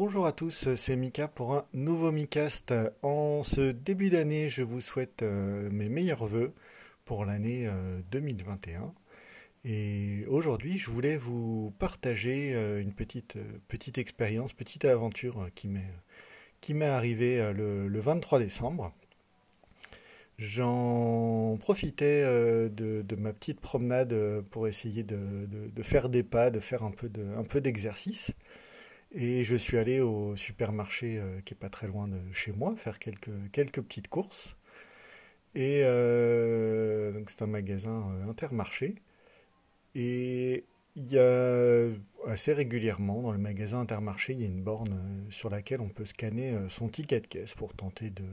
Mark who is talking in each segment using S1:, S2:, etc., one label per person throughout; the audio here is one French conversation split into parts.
S1: Bonjour à tous, c'est Mika pour un nouveau Micast. En ce début d'année, je vous souhaite euh, mes meilleurs voeux pour l'année 2021. Euh, Et aujourd'hui, je voulais vous partager euh, une petite, petite expérience, petite aventure qui m'est, qui arrivée le, 23 décembre. J'en profitais de, ma petite promenade pour essayer de, faire des pas, de faire un peu d'exercice. Et je suis allé au supermarché euh, qui est pas très loin de chez moi faire quelques, quelques petites courses. Et euh, c'est un magasin euh, intermarché. Et il y a assez régulièrement dans le magasin intermarché, il y a une borne sur laquelle on peut scanner son ticket de caisse pour tenter de,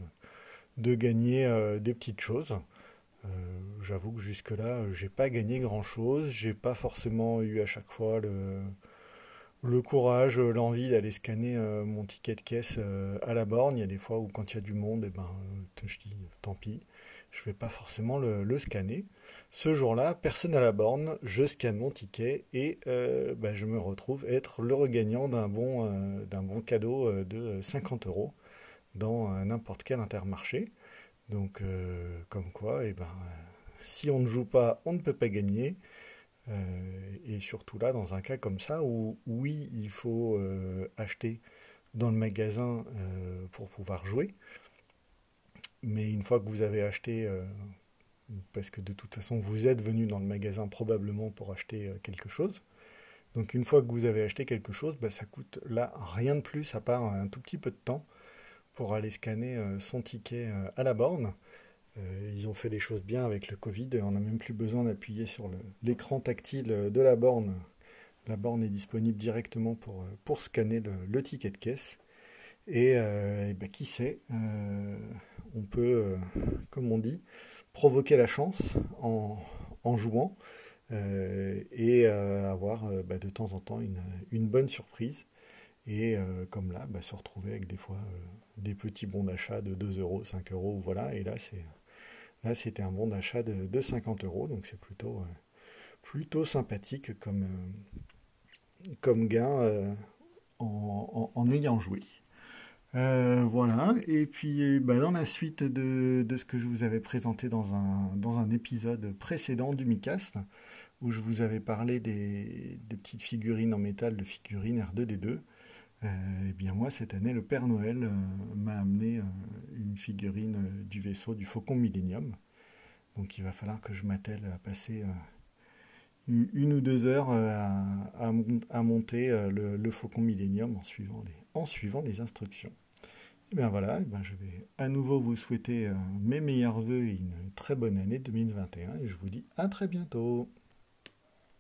S1: de gagner des petites choses. J'avoue que jusque-là, j'ai pas gagné grand-chose. J'ai pas forcément eu à chaque fois le, le courage, euh, l'envie d'aller scanner euh, mon ticket de caisse euh, à la borne. Il y a des fois où quand il y a du monde, eh ben, je dis tant pis, je ne vais pas forcément le, scanner. Ce jour-là, personne à la borne, je scanne mon ticket et ben, je me retrouve être le regagnant d'un bon, bon cadeau de 50 euros dans n'importe quel intermarché. Donc, comme quoi, eh ben, si on ne joue pas, on ne peut pas gagner. Euh, et surtout là, dans un cas comme ça, où oui, il faut euh, acheter dans le magasin euh, pour pouvoir jouer. Mais une fois que vous avez acheté, parce que de toute façon, vous êtes venu dans le magasin probablement pour acheter quelque chose. Donc une fois que vous avez acheté quelque chose, bah, ça coûte là rien de plus à part un tout petit peu de temps pour aller scanner son ticket à la borne. Euh, ils ont fait les choses bien avec le Covid. On n'a même plus besoin d'appuyer sur l'écran tactile de la borne. La borne est disponible directement pour, euh, pour scanner le, ticket de caisse. Et, euh, ben, qui sait, on peut, comme on dit, provoquer la chance en, jouant et avoir ben, de temps en temps une, une bonne surprise. Et comme là, ben, se retrouver avec des fois des petits bons d'achat de 2 euros, 5 euros, voilà. Et là, c'est Là, c'était un bon d'achat de, 50 euros, donc c'est plutôt, euh, plutôt sympathique comme, euh, comme gain euh, en, ayant joué. voilà, et puis bah, dans la suite de, ce que je vous avais présenté dans un, dans un épisode précédent du Micast, où je vous avais parlé des, petites figurines en métal de figurines R2D2, eh bien moi, cette année, le Père Noël m'a amené une figurine euh, du vaisseau du Faucon Millennium. Donc il va falloir que je m'attelle à passer une, ou deux heures à, monter le, Faucon Millennium en suivant les, en suivant les instructions. Et bien voilà, eh je vais à nouveau vous souhaiter mes meilleurs voeux et une très bonne année 2021 et je vous dis à très bientôt.